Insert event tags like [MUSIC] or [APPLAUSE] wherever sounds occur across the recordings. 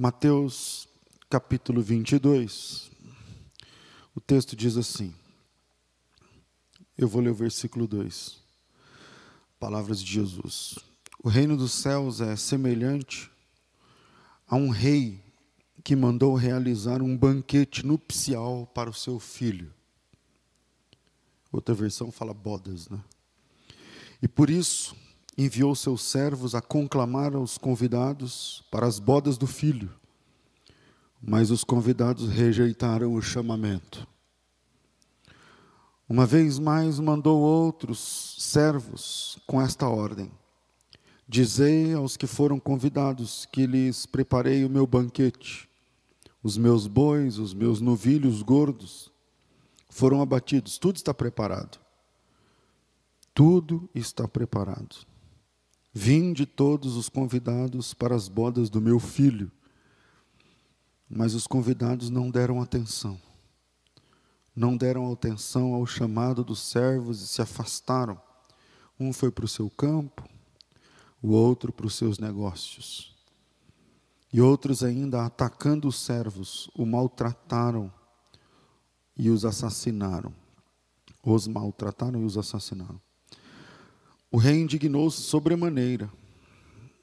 Mateus capítulo 22. O texto diz assim. Eu vou ler o versículo 2. Palavras de Jesus. O reino dos céus é semelhante a um rei que mandou realizar um banquete nupcial para o seu filho. Outra versão fala bodas, né? E por isso enviou seus servos a conclamar os convidados para as bodas do filho. Mas os convidados rejeitaram o chamamento. Uma vez mais mandou outros servos com esta ordem: Dizei aos que foram convidados que lhes preparei o meu banquete. Os meus bois, os meus novilhos gordos foram abatidos, tudo está preparado. Tudo está preparado. Vinde todos os convidados para as bodas do meu filho. Mas os convidados não deram atenção. Não deram atenção ao chamado dos servos e se afastaram. Um foi para o seu campo, o outro para os seus negócios. E outros ainda, atacando os servos, o maltrataram e os assassinaram. Os maltrataram e os assassinaram. O rei indignou-se sobremaneira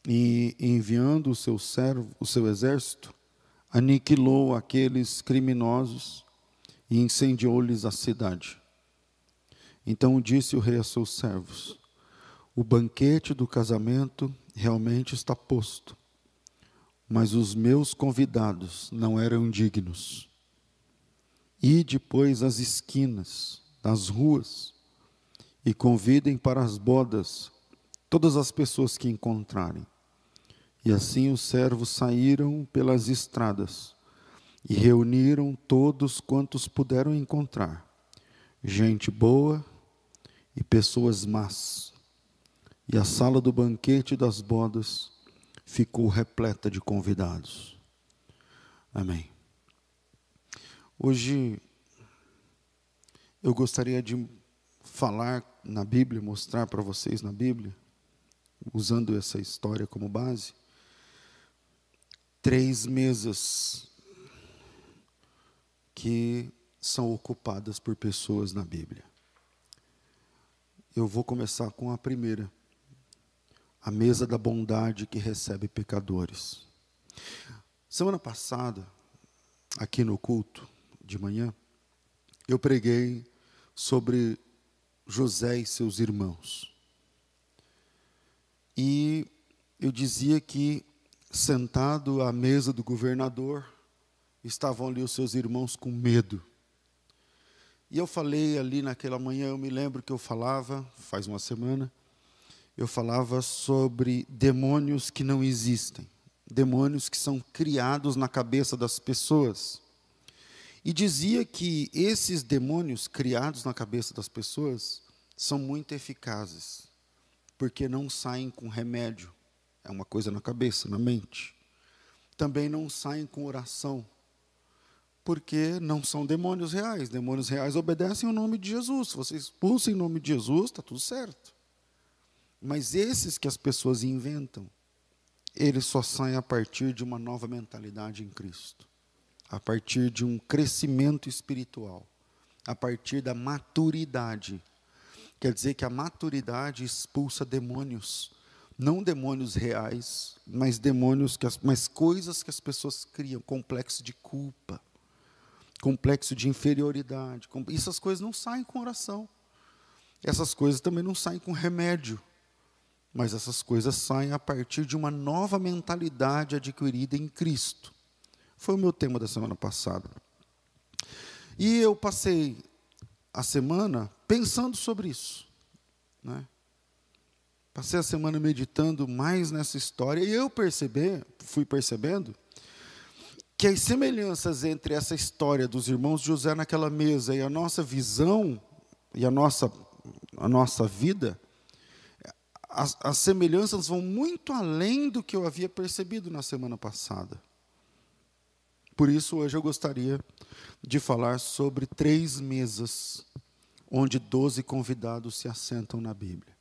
e, enviando o seu servo, o seu exército, aniquilou aqueles criminosos e incendiou-lhes a cidade. Então disse o rei a seus servos: O banquete do casamento realmente está posto mas os meus convidados não eram dignos. E depois as esquinas das ruas e convidem para as bodas todas as pessoas que encontrarem. E assim os servos saíram pelas estradas e reuniram todos quantos puderam encontrar, gente boa e pessoas más. E a sala do banquete das bodas ficou repleta de convidados. Amém. Hoje eu gostaria de falar na Bíblia, mostrar para vocês na Bíblia, usando essa história como base, três mesas que são ocupadas por pessoas na Bíblia. Eu vou começar com a primeira a mesa da bondade que recebe pecadores. Semana passada, aqui no culto de manhã, eu preguei sobre José e seus irmãos. E eu dizia que, sentado à mesa do governador, estavam ali os seus irmãos com medo. E eu falei ali naquela manhã, eu me lembro que eu falava, faz uma semana, eu falava sobre demônios que não existem, demônios que são criados na cabeça das pessoas. E dizia que esses demônios criados na cabeça das pessoas são muito eficazes, porque não saem com remédio, é uma coisa na cabeça, na mente. Também não saem com oração, porque não são demônios reais. Demônios reais obedecem o nome de Jesus. Se você expulsa em nome de Jesus, está tudo certo. Mas esses que as pessoas inventam, eles só saem a partir de uma nova mentalidade em Cristo, a partir de um crescimento espiritual, a partir da maturidade. Quer dizer que a maturidade expulsa demônios, não demônios reais, mas demônios que as, mas coisas que as pessoas criam, complexo de culpa, complexo de inferioridade. Essas coisas não saem com oração. Essas coisas também não saem com remédio. Mas essas coisas saem a partir de uma nova mentalidade adquirida em Cristo. Foi o meu tema da semana passada. E eu passei a semana pensando sobre isso. Né? Passei a semana meditando mais nessa história e eu percebi, fui percebendo que as semelhanças entre essa história dos irmãos José naquela mesa e a nossa visão e a nossa, a nossa vida as, as semelhanças vão muito além do que eu havia percebido na semana passada. Por isso, hoje eu gostaria de falar sobre três mesas onde doze convidados se assentam na Bíblia.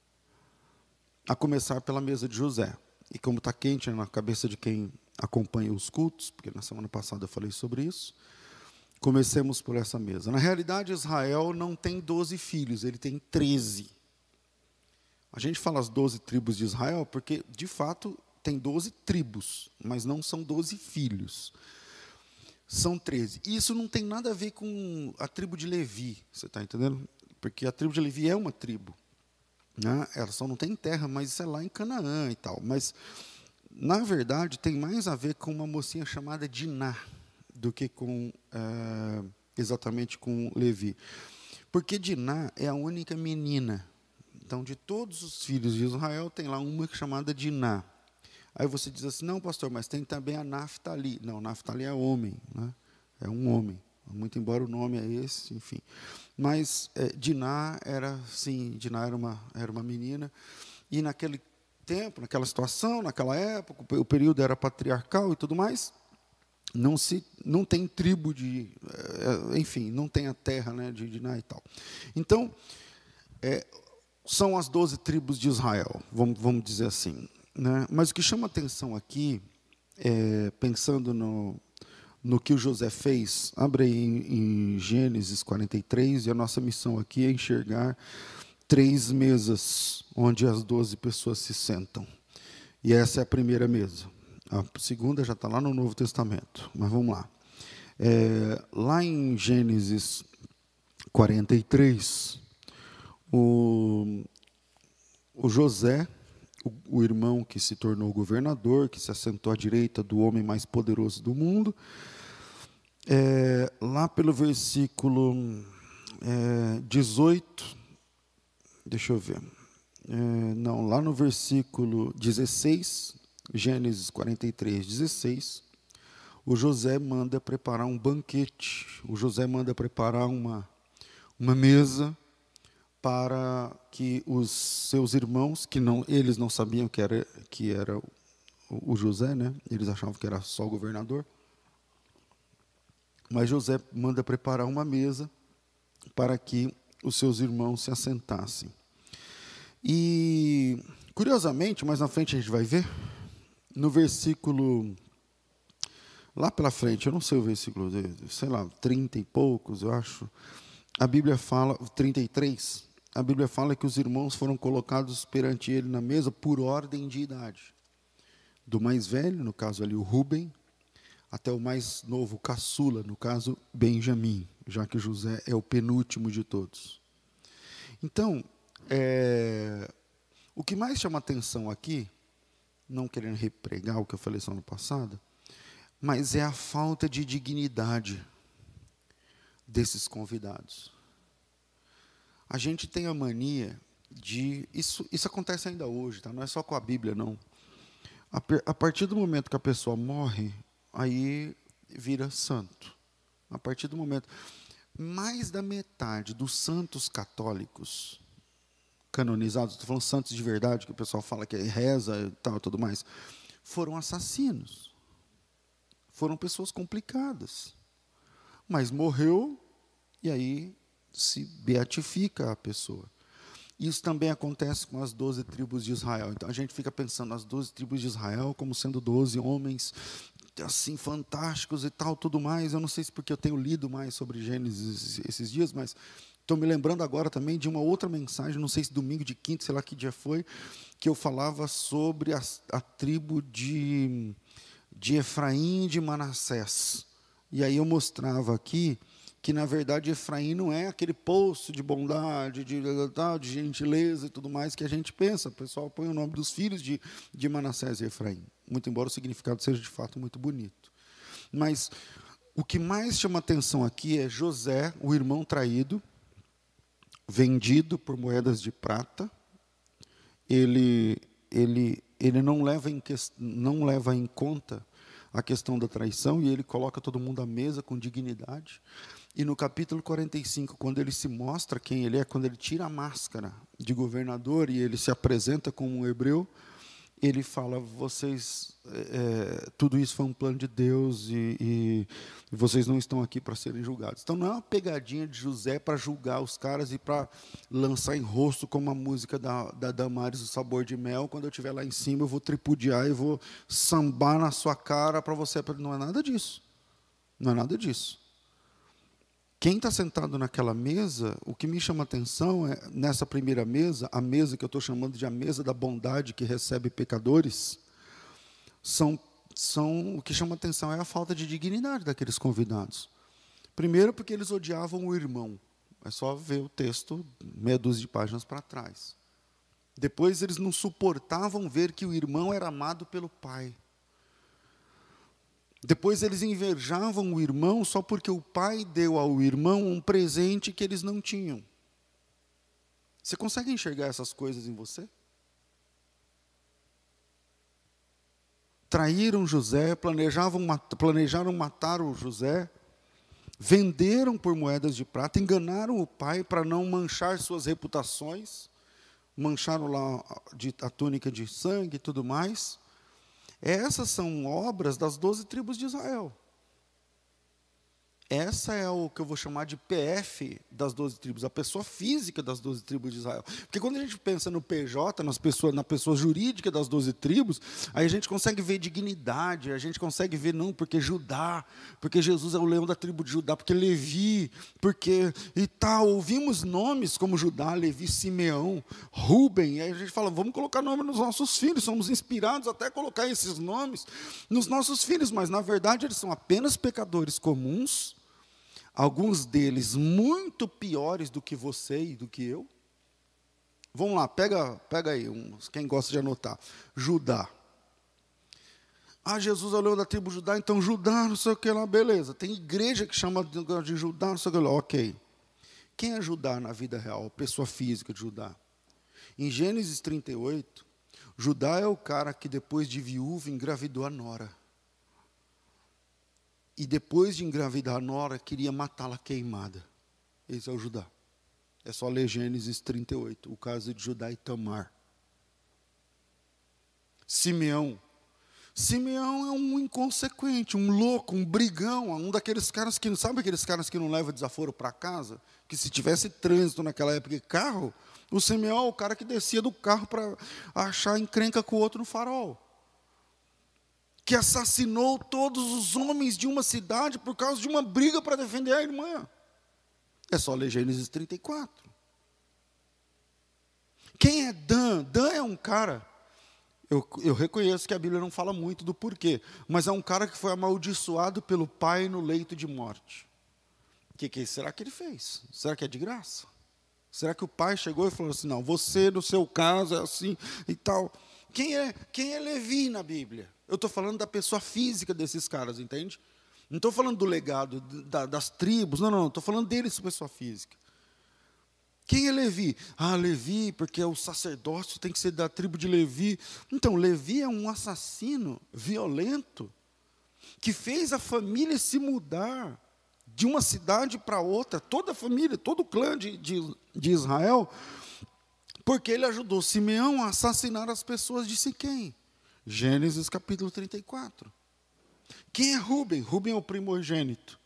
A começar pela mesa de José. E como está quente na cabeça de quem acompanha os cultos, porque na semana passada eu falei sobre isso. Comecemos por essa mesa. Na realidade, Israel não tem 12 filhos, ele tem 13. A gente fala as 12 tribos de Israel porque, de fato, tem 12 tribos, mas não são 12 filhos. São 13. E isso não tem nada a ver com a tribo de Levi, você está entendendo? Porque a tribo de Levi é uma tribo. Né? Ela só não tem terra, mas isso é lá em Canaã e tal. Mas, na verdade, tem mais a ver com uma mocinha chamada Diná do que com é, exatamente com Levi. Porque Diná é a única menina. Então, de todos os filhos de Israel, tem lá uma chamada Diná. Aí você diz assim, não, pastor, mas tem também a Naftali. Não, Naftali é homem, né? é um homem. Muito embora o nome é esse, enfim. Mas é, Diná era, sim, Diná era uma, era uma menina. E naquele tempo, naquela situação, naquela época, o período era patriarcal e tudo mais, não se não tem tribo de é, enfim não tem a terra né de Diná e tal então é, são as doze tribos de Israel vamos, vamos dizer assim né? mas o que chama atenção aqui é, pensando no, no que o José fez abre em, em Gênesis 43 e a nossa missão aqui é enxergar três mesas onde as doze pessoas se sentam e essa é a primeira mesa a segunda já está lá no Novo Testamento, mas vamos lá. É, lá em Gênesis 43, o, o José, o, o, irmão que se tornou governador, que se assentou à direita do homem mais poderoso do mundo, é, lá pelo versículo é, 18, deixa eu ver, é, não, lá no versículo 16, Gênesis 43, 16, o José manda preparar um banquete, o José manda preparar uma, uma mesa para que os seus irmãos, que não, eles não sabiam que era, que era o, José, né? eles achavam que era só o governador, mas José manda preparar uma mesa para que os seus irmãos se assentassem. E, curiosamente, mais na frente a gente vai ver, no versículo lá pela frente, eu não sei o versículo, sei lá, 30 e poucos, eu acho. A Bíblia fala, 33, a Bíblia fala que os irmãos foram colocados perante ele na mesa por ordem de idade. Do mais velho, no caso ali o Ruben, até o mais novo, caçula, no caso Benjamim, já que José é o penúltimo de todos. Então, é, o que mais chama atenção aqui não querendo repregar o que eu falei semana passada, mas é a falta de dignidade desses convidados. A gente tem a mania de. Isso, isso acontece ainda hoje, tá? não é só com a Bíblia, não. A, a partir do momento que a pessoa morre, aí vira santo. A partir do momento. Mais da metade dos santos católicos canonizados, estou falando santos de verdade, que o pessoal fala que é reza e tal, tudo mais, foram assassinos. Foram pessoas complicadas. Mas morreu e aí se beatifica a pessoa. Isso também acontece com as doze tribos de Israel. Então a gente fica pensando nas doze tribos de Israel como sendo doze homens assim fantásticos e tal, tudo mais. Eu não sei se porque eu tenho lido mais sobre Gênesis esses dias, mas Estou me lembrando agora também de uma outra mensagem, não sei se domingo de quinta, sei lá que dia foi, que eu falava sobre a, a tribo de, de Efraim e de Manassés. E aí eu mostrava aqui que, na verdade, Efraim não é aquele poço de bondade, de, de, de gentileza e tudo mais que a gente pensa. O pessoal põe o nome dos filhos de, de Manassés e Efraim, muito embora o significado seja de fato muito bonito. Mas o que mais chama atenção aqui é José, o irmão traído, vendido por moedas de prata, ele, ele, ele não, leva em, não leva em conta a questão da traição e ele coloca todo mundo à mesa com dignidade. E no capítulo 45, quando ele se mostra quem ele é, quando ele tira a máscara de governador e ele se apresenta como um hebreu, ele fala: vocês, é, tudo isso foi um plano de Deus e, e vocês não estão aqui para serem julgados. Então não é uma pegadinha de José para julgar os caras e para lançar em rosto como a música da, da Damares, o sabor de mel. Quando eu estiver lá em cima, eu vou tripudiar e vou sambar na sua cara para você. Não é nada disso. Não é nada disso. Quem está sentado naquela mesa, o que me chama atenção é, nessa primeira mesa, a mesa que eu estou chamando de a mesa da bondade que recebe pecadores, são, são o que chama atenção é a falta de dignidade daqueles convidados. Primeiro, porque eles odiavam o irmão. É só ver o texto, meia dúzia de páginas para trás. Depois, eles não suportavam ver que o irmão era amado pelo pai. Depois eles invejavam o irmão só porque o pai deu ao irmão um presente que eles não tinham. Você consegue enxergar essas coisas em você? Traíram José, planejavam, planejaram matar o José, venderam por moedas de prata, enganaram o pai para não manchar suas reputações, mancharam lá a túnica de sangue e tudo mais. Essas são obras das doze tribos de Israel. Essa é o que eu vou chamar de PF das 12 tribos, a pessoa física das 12 tribos de Israel. Porque quando a gente pensa no PJ, nas pessoas, na pessoa jurídica das 12 tribos, aí a gente consegue ver dignidade, a gente consegue ver, não, porque Judá, porque Jesus é o leão da tribo de Judá, porque Levi, porque e tal. Ouvimos nomes como Judá, Levi, Simeão, Ruben, e aí a gente fala, vamos colocar nome nos nossos filhos, somos inspirados até a colocar esses nomes nos nossos filhos, mas na verdade eles são apenas pecadores comuns alguns deles muito piores do que você e do que eu. Vamos lá, pega, pega aí, uns, quem gosta de anotar. Judá. Ah, Jesus olhou da tribo Judá, então Judá, não sei o que lá, beleza. Tem igreja que chama de Judá, não sei o que lá, ok. Quem é Judá na vida real? Pessoa física de Judá. Em Gênesis 38, Judá é o cara que depois de viúva engravidou a nora. E depois de engravidar a nora, queria matá-la queimada. Esse é o Judá. É só ler Gênesis 38, o caso de Judá e Tamar. Simeão. Simeão é um inconsequente, um louco, um brigão, um daqueles caras que não sabe aqueles caras que não levam desaforo para casa, que se tivesse trânsito naquela época de carro, o Simeão é o cara que descia do carro para achar encrenca com o outro no farol que assassinou todos os homens de uma cidade por causa de uma briga para defender a irmã. É só ler Gênesis 34. Quem é Dan? Dan é um cara. Eu, eu reconheço que a Bíblia não fala muito do porquê, mas é um cara que foi amaldiçoado pelo pai no leito de morte. O que, que será que ele fez? Será que é de graça? Será que o pai chegou e falou assim: não, você no seu caso é assim e tal? Quem é, quem é Levi na Bíblia? Eu estou falando da pessoa física desses caras, entende? Não estou falando do legado, da, das tribos, não, não, estou falando deles, pessoa física. Quem é Levi? Ah, Levi, porque o sacerdócio tem que ser da tribo de Levi. Então, Levi é um assassino violento que fez a família se mudar de uma cidade para outra, toda a família, todo o clã de, de, de Israel, porque ele ajudou Simeão a assassinar as pessoas de Siquém. Gênesis capítulo 34. Quem é Rubem? Rubem é o primogênito.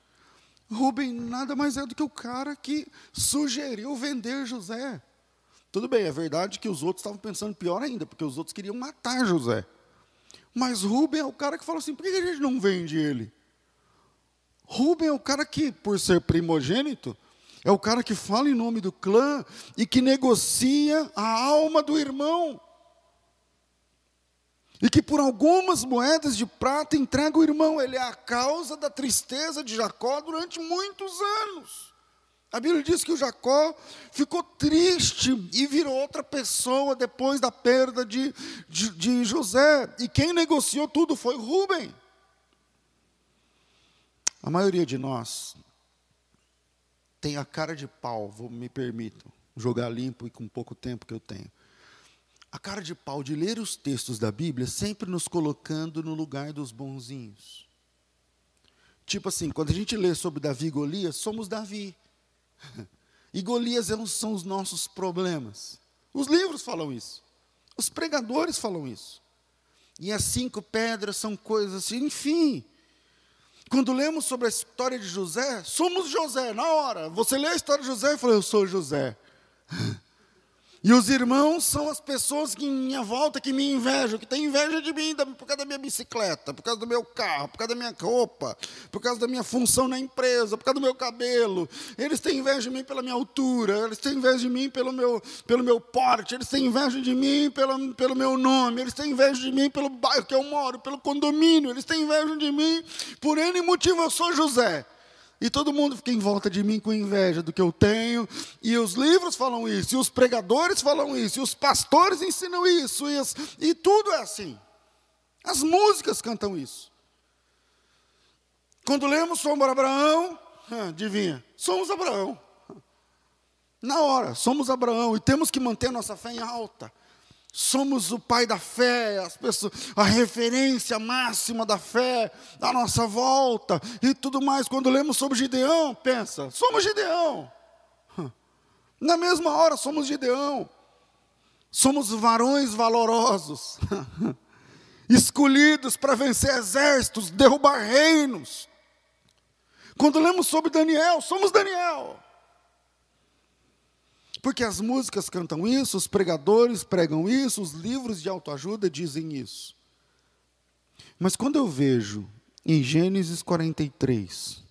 Rubem nada mais é do que o cara que sugeriu vender José. Tudo bem, é verdade que os outros estavam pensando pior ainda, porque os outros queriam matar José. Mas Rubem é o cara que falou assim: por que a gente não vende ele? Rubem é o cara que, por ser primogênito, é o cara que fala em nome do clã e que negocia a alma do irmão e que por algumas moedas de prata entrega o irmão. Ele é a causa da tristeza de Jacó durante muitos anos. A Bíblia diz que o Jacó ficou triste e virou outra pessoa depois da perda de, de, de José. E quem negociou tudo foi Rubem. A maioria de nós tem a cara de pau, vou, me permito jogar limpo e com pouco tempo que eu tenho a cara de pau de ler os textos da Bíblia, sempre nos colocando no lugar dos bonzinhos. Tipo assim, quando a gente lê sobre Davi e Golias, somos Davi. [LAUGHS] E Golias é são os nossos problemas. Os livros falam isso. Os pregadores falam isso. E as cinco pedras são coisas assim, enfim. Quando lemos sobre a história de José, somos José, na hora. Você lê a história de José e fala, eu sou José. [LAUGHS] E os irmãos são as pessoas que em minha volta que me invejam, que têm inveja de mim por causa da minha bicicleta, por causa do meu carro, por causa da minha roupa, por causa da minha função na empresa, por causa do meu cabelo. Eles têm inveja de mim pela minha altura, eles têm inveja de mim pelo meu, pelo meu porte, eles têm inveja de mim pelo, pelo meu nome, eles têm inveja de mim pelo bairro que eu moro, pelo condomínio, eles têm inveja de mim por N motivo. Eu sou José. E todo mundo fica em volta de mim com inveja do que eu tenho. E os livros falam isso, e os pregadores falam isso, e os pastores ensinam isso, e, as, e tudo é assim. As músicas cantam isso. Quando lemos sobre Abraão, adivinha, somos Abraão. Na hora, somos Abraão e temos que manter nossa fé em alta somos o pai da fé, as pessoas, a referência máxima da fé, da nossa volta e tudo mais. Quando lemos sobre Gideão, pensa, somos Gideão. [LAUGHS] Na mesma hora somos Gideão. Somos varões valorosos, [LAUGHS] escolhidos para vencer exércitos, derrubar reinos. Quando lemos sobre Daniel, somos Daniel. Porque as músicas cantam isso, os pregadores pregam isso, os livros de autoajuda dizem isso. Mas quando eu vejo em Gênesis 43,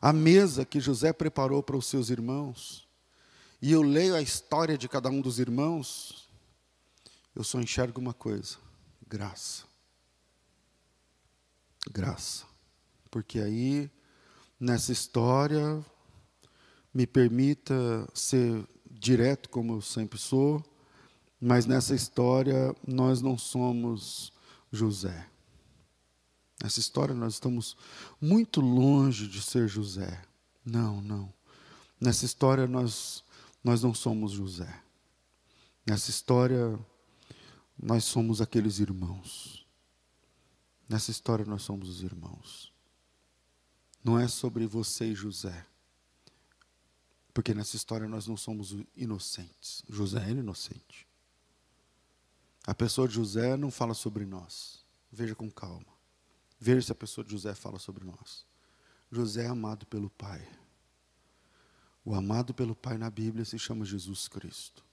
a mesa que José preparou para os seus irmãos, e eu leio a história de cada um dos irmãos, eu só enxergo uma coisa: graça. Graça. Porque aí, nessa história, me permita ser direto como eu sempre sou, mas nessa história nós não somos José. Nessa história nós estamos muito longe de ser José. Não, não. Nessa história nós nós não somos José. Nessa história nós somos aqueles irmãos. Nessa história nós somos os irmãos. Não é sobre você e José. Porque nessa história nós não somos inocentes. José era inocente. A pessoa de José não fala sobre nós. Veja com calma. Veja se a pessoa de José fala sobre nós. José é amado pelo Pai. O amado pelo Pai na Bíblia se chama Jesus Cristo.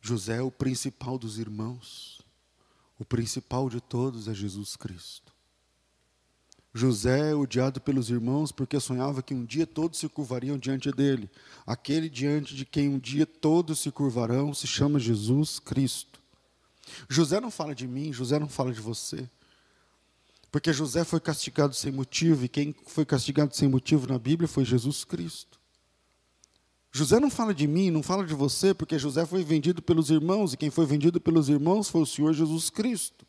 José é o principal dos irmãos. O principal de todos é Jesus Cristo. José é odiado pelos irmãos porque sonhava que um dia todos se curvariam diante dele. Aquele diante de quem um dia todos se curvarão se chama Jesus Cristo. José não fala de mim, José não fala de você. Porque José foi castigado sem motivo, e quem foi castigado sem motivo na Bíblia foi Jesus Cristo. José não fala de mim, não fala de você, porque José foi vendido pelos irmãos, e quem foi vendido pelos irmãos foi o Senhor Jesus Cristo.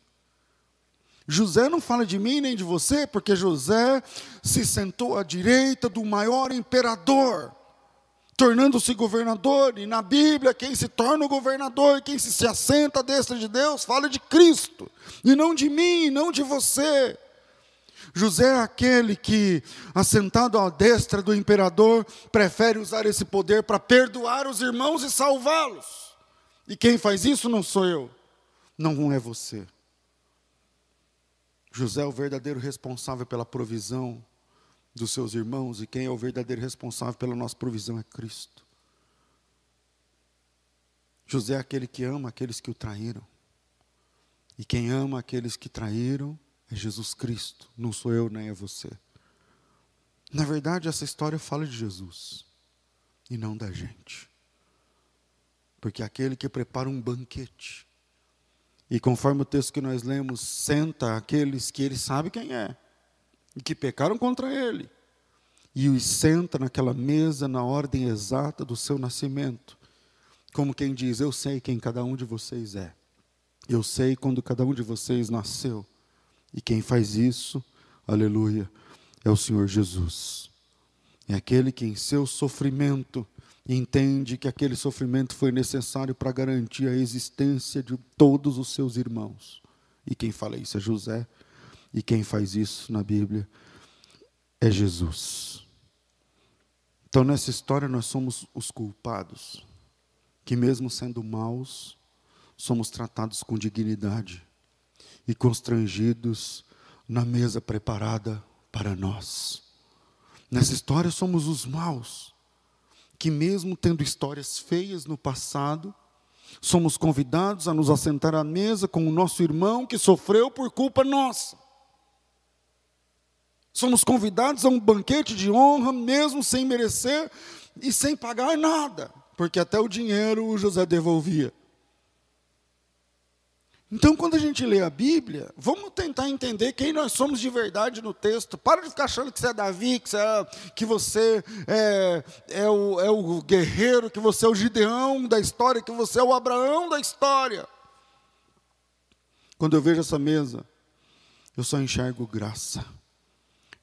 José não fala de mim nem de você, porque José se sentou à direita do maior imperador, tornando-se governador. E na Bíblia, quem se torna o governador, quem se, se assenta à destra de Deus, fala de Cristo, e não de mim, não de você. José é aquele que, assentado à destra do imperador, prefere usar esse poder para perdoar os irmãos e salvá-los. E quem faz isso não sou eu, não é você. José é o verdadeiro responsável pela provisão dos seus irmãos, e quem é o verdadeiro responsável pela nossa provisão é Cristo. José é aquele que ama aqueles que o traíram. E quem ama aqueles que traíram é Jesus Cristo, não sou eu nem é você. Na verdade, essa história fala de Jesus e não da gente. Porque aquele que prepara um banquete e conforme o texto que nós lemos, senta aqueles que ele sabe quem é e que pecaram contra ele. E os senta naquela mesa na ordem exata do seu nascimento. Como quem diz: Eu sei quem cada um de vocês é. Eu sei quando cada um de vocês nasceu. E quem faz isso, aleluia, é o Senhor Jesus. É aquele que em seu sofrimento e entende que aquele sofrimento foi necessário para garantir a existência de todos os seus irmãos. E quem fala isso é José, e quem faz isso na Bíblia é Jesus. Então, nessa história, nós somos os culpados, que, mesmo sendo maus, somos tratados com dignidade e constrangidos na mesa preparada para nós. Nessa história somos os maus, que mesmo tendo histórias feias no passado, somos convidados a nos assentar à mesa com o nosso irmão que sofreu por culpa nossa. Somos convidados a um banquete de honra, mesmo sem merecer e sem pagar nada, porque até o dinheiro o José devolvia. Então, quando a gente lê a Bíblia, vamos tentar entender quem nós somos de verdade no texto. Para de ficar achando que você é Davi, que você é, que você é, é, o, é o guerreiro, que você é o Gideão da história, que você é o Abraão da história. Quando eu vejo essa mesa, eu só enxergo graça.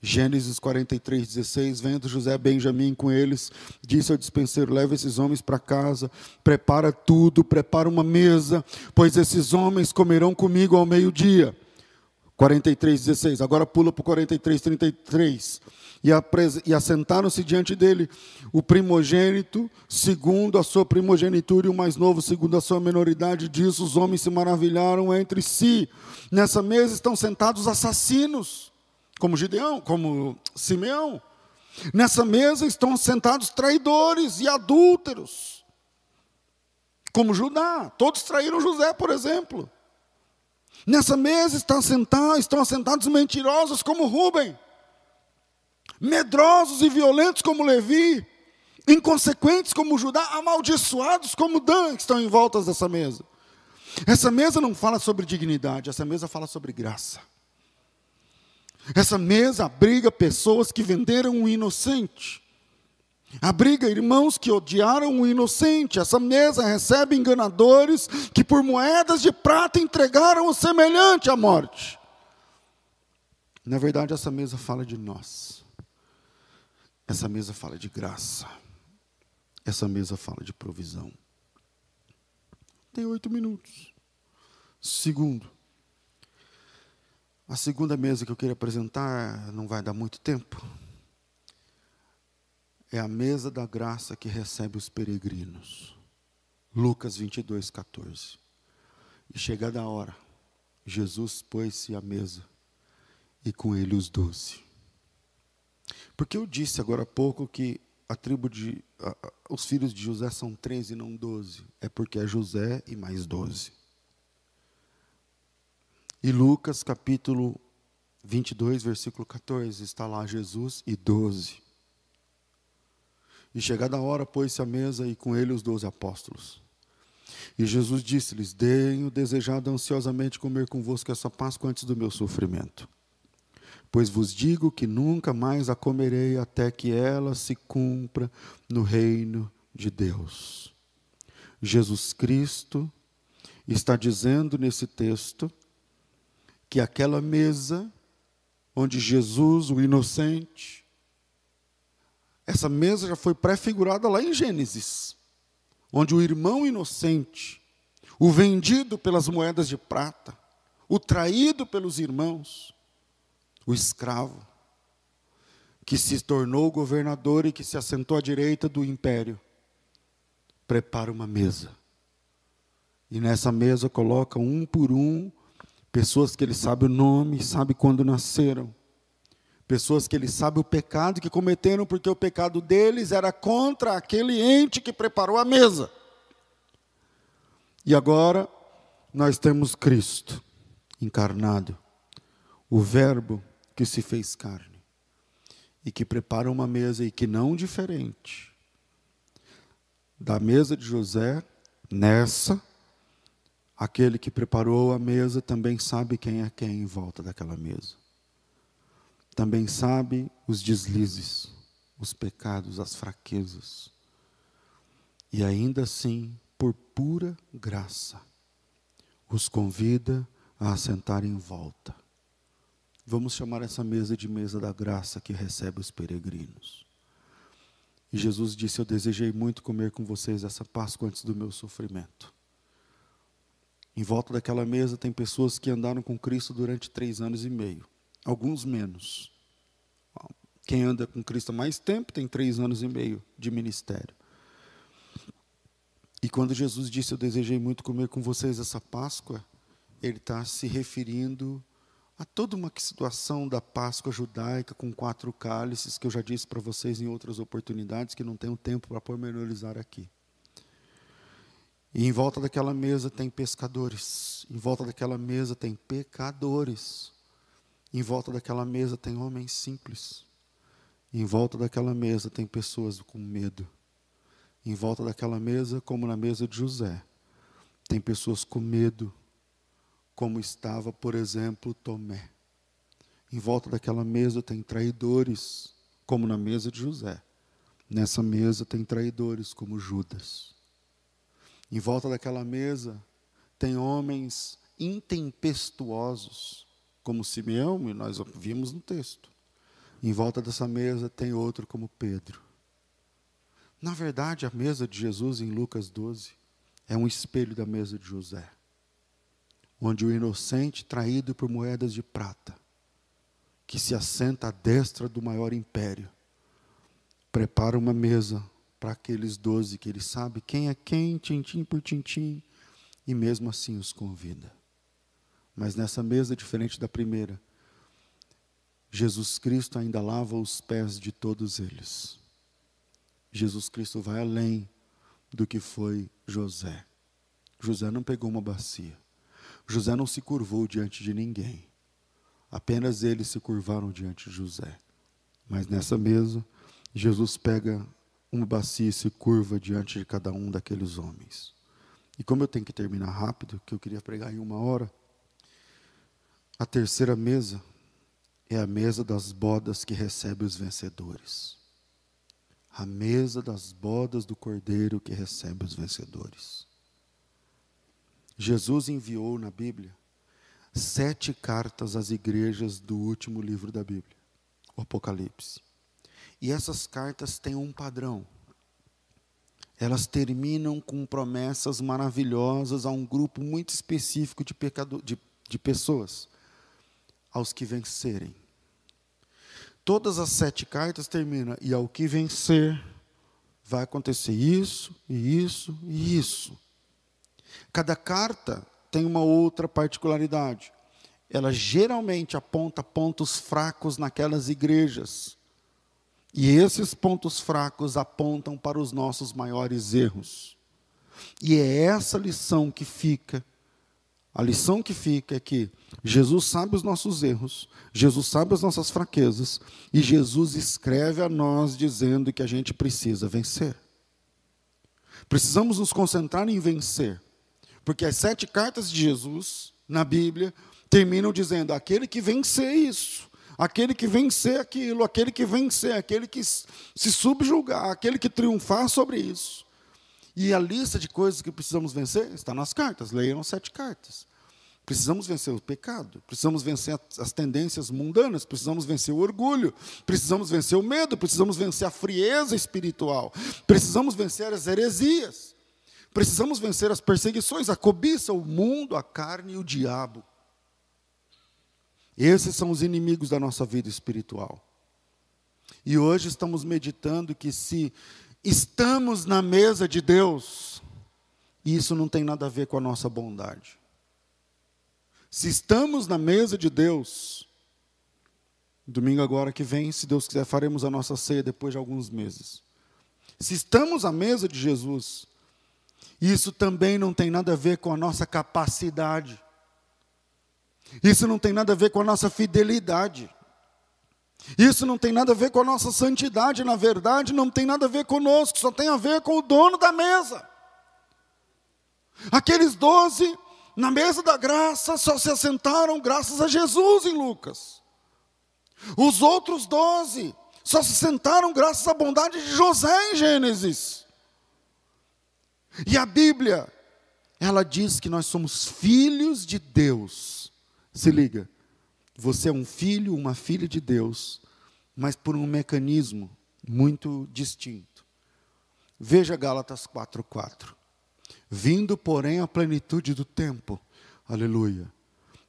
Gênesis 43, 16, vendo José Benjamim com eles, disse ao dispenseiro, leva esses homens para casa, prepara tudo, prepara uma mesa, pois esses homens comerão comigo ao meio-dia. 43, 16, agora pula para o 43, 33. E, e assentaram-se diante dele o primogênito, segundo a sua primogenitura, e o mais novo, segundo a sua menoridade. Disso os homens se maravilharam entre si. Nessa mesa estão sentados assassinos como Gideão, como Simeão. Nessa mesa estão sentados traidores e adúlteros, como Judá. Todos traíram José, por exemplo. Nessa mesa estão assentados, estão mentirosos como Rubem, medrosos e violentos como Levi, inconsequentes como Judá, amaldiçoados como Dan, que estão em volta dessa mesa. Essa mesa não fala sobre dignidade, essa mesa fala sobre graça. Essa mesa abriga pessoas que venderam o inocente. Abriga irmãos que odiaram o inocente. Essa mesa recebe enganadores que, por moedas de prata, entregaram o semelhante à morte. Na verdade, essa mesa fala de nós. Essa mesa fala de graça. Essa mesa fala de provisão. Tem oito minutos. Segundo, a segunda mesa que eu queria apresentar, não vai dar muito tempo, é a mesa da graça que recebe os peregrinos. Lucas 22, 14. E chegada a hora, Jesus pôs-se à mesa e com ele os doze. Porque eu disse agora há pouco que a tribo de. A, os filhos de José são treze e não doze. É porque é José e mais doze. E Lucas capítulo 22, versículo 14, está lá Jesus e doze. E chegada a hora, pôs-se à mesa e com ele os doze apóstolos. E Jesus disse-lhes: Tenho desejado ansiosamente comer convosco essa Páscoa antes do meu sofrimento. Pois vos digo que nunca mais a comerei até que ela se cumpra no reino de Deus. Jesus Cristo está dizendo nesse texto que aquela mesa onde Jesus, o inocente, essa mesa já foi prefigurada lá em Gênesis, onde o irmão inocente, o vendido pelas moedas de prata, o traído pelos irmãos, o escravo, que se tornou governador e que se assentou à direita do império, prepara uma mesa. E nessa mesa coloca um por um Pessoas que ele sabe o nome, sabe quando nasceram. Pessoas que ele sabe o pecado que cometeram, porque o pecado deles era contra aquele ente que preparou a mesa. E agora nós temos Cristo encarnado, o Verbo que se fez carne e que prepara uma mesa e que não diferente da mesa de José, nessa Aquele que preparou a mesa também sabe quem é quem em volta daquela mesa. Também sabe os deslizes, os pecados, as fraquezas. E ainda assim, por pura graça, os convida a assentar em volta. Vamos chamar essa mesa de mesa da graça que recebe os peregrinos. E Jesus disse: Eu desejei muito comer com vocês essa Páscoa antes do meu sofrimento. Em volta daquela mesa tem pessoas que andaram com Cristo durante três anos e meio, alguns menos. Quem anda com Cristo há mais tempo tem três anos e meio de ministério. E quando Jesus disse: Eu desejei muito comer com vocês essa Páscoa, ele está se referindo a toda uma situação da Páscoa judaica com quatro cálices, que eu já disse para vocês em outras oportunidades, que não tenho tempo para pormenorizar aqui. E em volta daquela mesa tem pescadores, em volta daquela mesa tem pecadores, em volta daquela mesa tem homens simples, em volta daquela mesa tem pessoas com medo, em volta daquela mesa, como na mesa de José, tem pessoas com medo, como estava, por exemplo, Tomé. Em volta daquela mesa tem traidores, como na mesa de José. Nessa mesa tem traidores, como Judas. Em volta daquela mesa tem homens intempestuosos, como Simeão, e nós vimos no texto. Em volta dessa mesa tem outro como Pedro. Na verdade, a mesa de Jesus em Lucas 12 é um espelho da mesa de José, onde o inocente, traído por moedas de prata, que se assenta à destra do maior império, prepara uma mesa para aqueles doze que ele sabe quem é quem, tintim por tintim, e mesmo assim os convida. Mas nessa mesa, diferente da primeira, Jesus Cristo ainda lava os pés de todos eles. Jesus Cristo vai além do que foi José. José não pegou uma bacia. José não se curvou diante de ninguém. Apenas eles se curvaram diante de José. Mas nessa mesa, Jesus pega uma bacia se curva diante de cada um daqueles homens. E como eu tenho que terminar rápido, que eu queria pregar em uma hora, a terceira mesa é a mesa das bodas que recebe os vencedores. A mesa das bodas do cordeiro que recebe os vencedores. Jesus enviou na Bíblia sete cartas às igrejas do último livro da Bíblia, o Apocalipse. E essas cartas têm um padrão. Elas terminam com promessas maravilhosas a um grupo muito específico de, pecado, de, de pessoas, aos que vencerem. Todas as sete cartas terminam, e ao que vencer, vai acontecer isso, e isso, e isso. Cada carta tem uma outra particularidade. Ela geralmente aponta pontos fracos naquelas igrejas e esses pontos fracos apontam para os nossos maiores erros. E é essa lição que fica. A lição que fica é que Jesus sabe os nossos erros, Jesus sabe as nossas fraquezas, e Jesus escreve a nós dizendo que a gente precisa vencer. Precisamos nos concentrar em vencer, porque as sete cartas de Jesus na Bíblia terminam dizendo: aquele que vencer isso, aquele que vencer aquilo, aquele que vencer, aquele que se subjugar, aquele que triunfar sobre isso. E a lista de coisas que precisamos vencer está nas cartas, leiam sete cartas. Precisamos vencer o pecado, precisamos vencer as tendências mundanas, precisamos vencer o orgulho, precisamos vencer o medo, precisamos vencer a frieza espiritual, precisamos vencer as heresias, precisamos vencer as perseguições, a cobiça, o mundo, a carne e o diabo. Esses são os inimigos da nossa vida espiritual. E hoje estamos meditando que se estamos na mesa de Deus, isso não tem nada a ver com a nossa bondade. Se estamos na mesa de Deus, domingo agora que vem, se Deus quiser, faremos a nossa ceia depois de alguns meses. Se estamos à mesa de Jesus, isso também não tem nada a ver com a nossa capacidade. Isso não tem nada a ver com a nossa fidelidade. Isso não tem nada a ver com a nossa santidade, na verdade, não tem nada a ver conosco, só tem a ver com o dono da mesa. Aqueles doze, na mesa da graça, só se assentaram graças a Jesus em Lucas. Os outros doze só se sentaram graças à bondade de José em Gênesis. E a Bíblia, ela diz que nós somos filhos de Deus se liga, você é um filho, uma filha de Deus, mas por um mecanismo muito distinto. Veja Gálatas 4:4. Vindo, porém, a plenitude do tempo. Aleluia.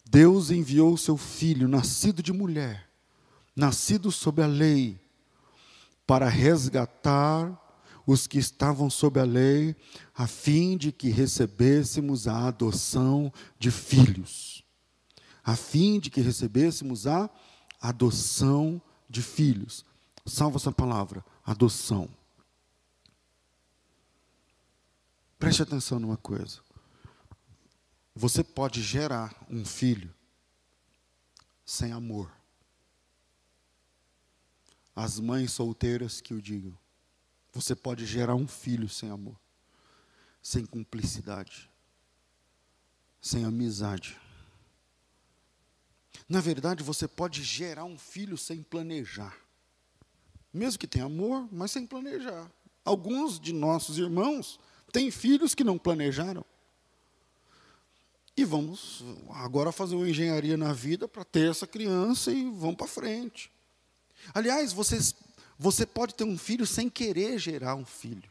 Deus enviou o seu filho, nascido de mulher, nascido sob a lei, para resgatar os que estavam sob a lei, a fim de que recebêssemos a adoção de filhos. A fim de que recebêssemos a adoção de filhos. Salva essa palavra, adoção. Preste atenção numa coisa. Você pode gerar um filho sem amor. As mães solteiras que o digam. Você pode gerar um filho sem amor, sem cumplicidade, sem amizade. Na verdade, você pode gerar um filho sem planejar. Mesmo que tenha amor, mas sem planejar. Alguns de nossos irmãos têm filhos que não planejaram. E vamos agora fazer uma engenharia na vida para ter essa criança e vamos para frente. Aliás, vocês você pode ter um filho sem querer gerar um filho.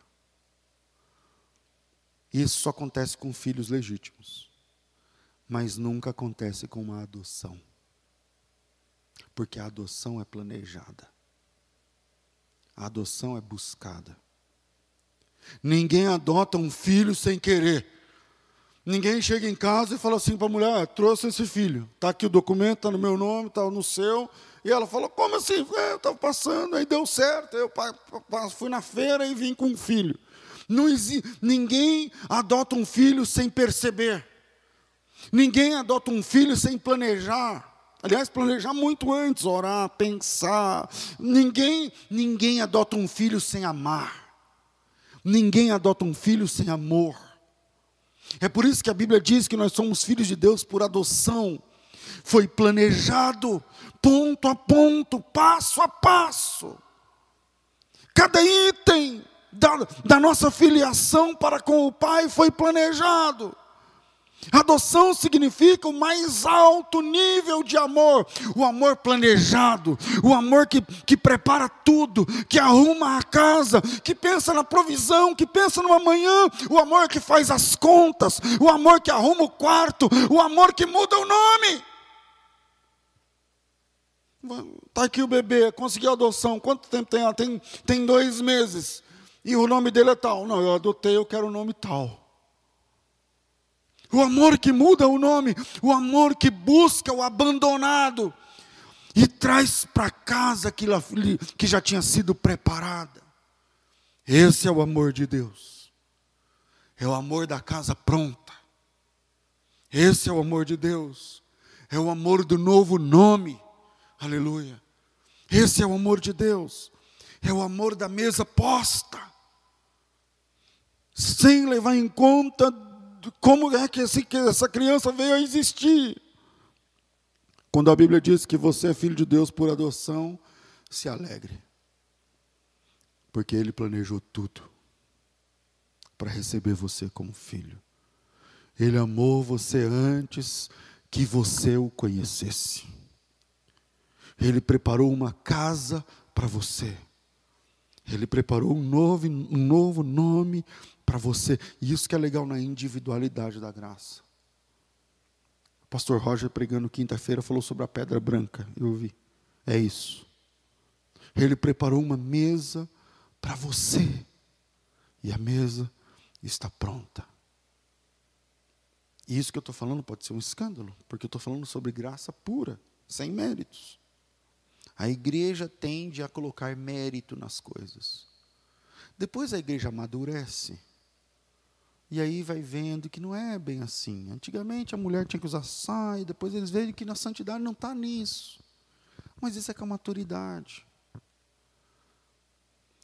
Isso só acontece com filhos legítimos. Mas nunca acontece com uma adoção. Porque a adoção é planejada. A adoção é buscada. Ninguém adota um filho sem querer. Ninguém chega em casa e fala assim para a mulher: ah, trouxe esse filho, está aqui o documento, está no meu nome, está no seu. E ela falou: como assim? É, eu estava passando, aí deu certo. Eu fui na feira e vim com um filho. Não existe, ninguém adota um filho sem perceber. Ninguém adota um filho sem planejar. Aliás, planejar muito antes, orar, pensar. Ninguém, ninguém adota um filho sem amar. Ninguém adota um filho sem amor. É por isso que a Bíblia diz que nós somos filhos de Deus por adoção. Foi planejado, ponto a ponto, passo a passo. Cada item da, da nossa filiação para com o Pai foi planejado. Adoção significa o mais alto nível de amor, o amor planejado, o amor que, que prepara tudo, que arruma a casa, que pensa na provisão, que pensa no amanhã, o amor que faz as contas, o amor que arruma o quarto, o amor que muda o nome. Está aqui o bebê, conseguiu adoção, quanto tempo tem? Ah, tem, tem dois meses, e o nome dele é tal. Não, eu adotei, eu quero o nome tal o amor que muda o nome, o amor que busca o abandonado e traz para casa aquilo que já tinha sido preparada. Esse é o amor de Deus. É o amor da casa pronta. Esse é o amor de Deus. É o amor do novo nome. Aleluia. Esse é o amor de Deus. É o amor da mesa posta. Sem levar em conta como é que essa criança veio a existir? Quando a Bíblia diz que você é filho de Deus por adoção, se alegre. Porque Ele planejou tudo para receber você como filho. Ele amou você antes que você o conhecesse. Ele preparou uma casa para você. Ele preparou um novo, um novo nome para você. E isso que é legal na individualidade da graça. O pastor Roger, pregando quinta-feira, falou sobre a pedra branca. Eu ouvi. É isso. Ele preparou uma mesa para você. E a mesa está pronta. E isso que eu estou falando pode ser um escândalo, porque eu estou falando sobre graça pura, sem méritos. A igreja tende a colocar mérito nas coisas. Depois a igreja amadurece. E aí vai vendo que não é bem assim. Antigamente a mulher tinha que usar saia, depois eles veem que na santidade não está nisso. Mas isso é com a maturidade.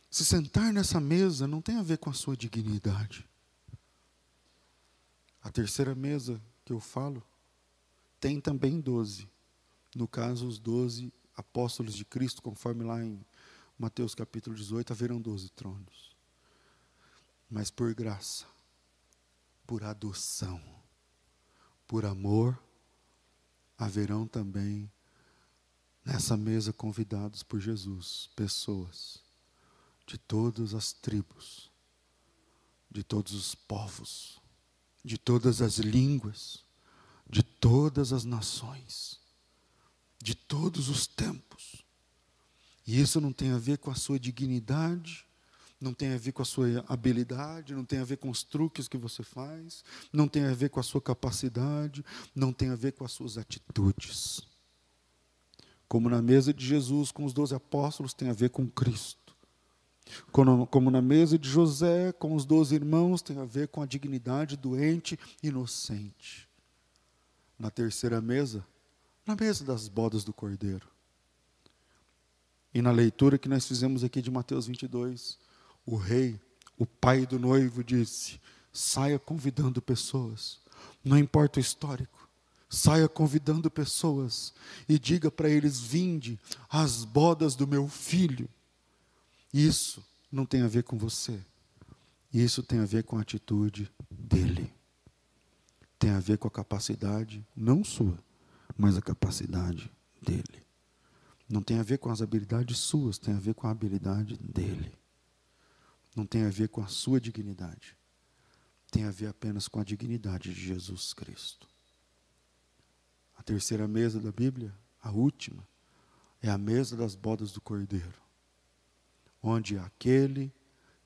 Se sentar nessa mesa não tem a ver com a sua dignidade. A terceira mesa que eu falo tem também doze. No caso, os doze apóstolos de Cristo, conforme lá em Mateus capítulo 18, haverão doze tronos. Mas por graça, por adoção, por amor, haverão também nessa mesa convidados por Jesus pessoas de todas as tribos, de todos os povos, de todas as línguas, de todas as nações de todos os tempos. E isso não tem a ver com a sua dignidade, não tem a ver com a sua habilidade, não tem a ver com os truques que você faz, não tem a ver com a sua capacidade, não tem a ver com as suas atitudes. Como na mesa de Jesus com os doze apóstolos, tem a ver com Cristo. Como, como na mesa de José com os doze irmãos, tem a ver com a dignidade doente, inocente. Na terceira mesa, na mesa das bodas do Cordeiro. E na leitura que nós fizemos aqui de Mateus 22, o rei, o pai do noivo, disse: saia convidando pessoas, não importa o histórico, saia convidando pessoas e diga para eles: vinde às bodas do meu filho. Isso não tem a ver com você, isso tem a ver com a atitude dele, tem a ver com a capacidade, não sua, mas a capacidade dele. Não tem a ver com as habilidades suas, tem a ver com a habilidade dele não tem a ver com a sua dignidade, tem a ver apenas com a dignidade de Jesus Cristo. A terceira mesa da Bíblia, a última, é a mesa das bodas do Cordeiro, onde aquele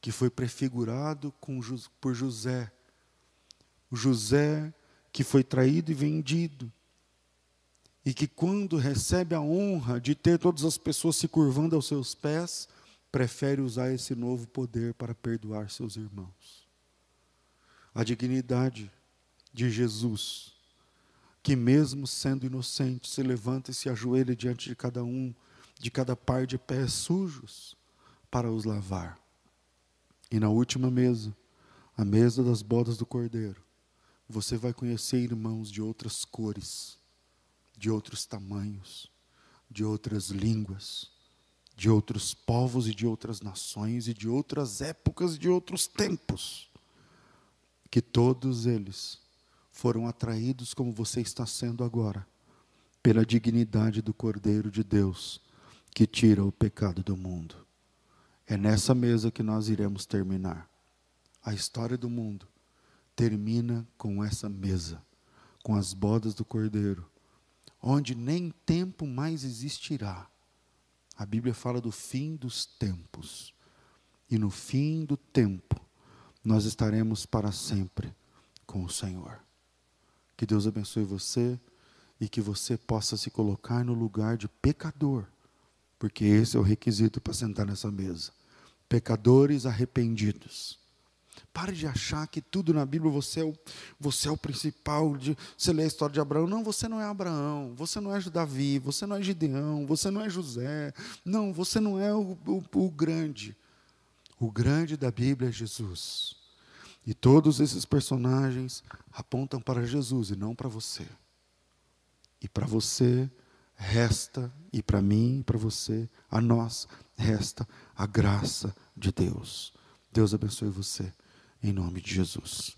que foi prefigurado com, por José, o José que foi traído e vendido, e que quando recebe a honra de ter todas as pessoas se curvando aos seus pés, prefere usar esse novo poder para perdoar seus irmãos. A dignidade de Jesus, que mesmo sendo inocente, se levanta e se ajoelha diante de cada um, de cada par de pés sujos, para os lavar. E na última mesa, a mesa das bodas do cordeiro, você vai conhecer irmãos de outras cores, de outros tamanhos, de outras línguas, de outros povos e de outras nações e de outras épocas e de outros tempos, que todos eles foram atraídos como você está sendo agora, pela dignidade do Cordeiro de Deus, que tira o pecado do mundo. É nessa mesa que nós iremos terminar. A história do mundo termina com essa mesa, com as bodas do Cordeiro, onde nem tempo mais existirá a Bíblia fala do fim dos tempos. E no fim do tempo, nós estaremos para sempre com o Senhor. Que Deus abençoe você e que você possa se colocar no lugar de pecador, porque esse é o requisito para sentar nessa mesa. Pecadores arrependidos Pare de achar que tudo na Bíblia você é o, você é o principal. De, você lê a história de Abraão. Não, você não é Abraão. Você não é Davi. Você não é Gideão. Você não é José. Não, você não é o, o, o grande. O grande da Bíblia é Jesus. E todos esses personagens apontam para Jesus e não para você. E para você resta, e para mim, e para você, a nós, resta a graça de Deus. Deus abençoe você em nome de Jesus.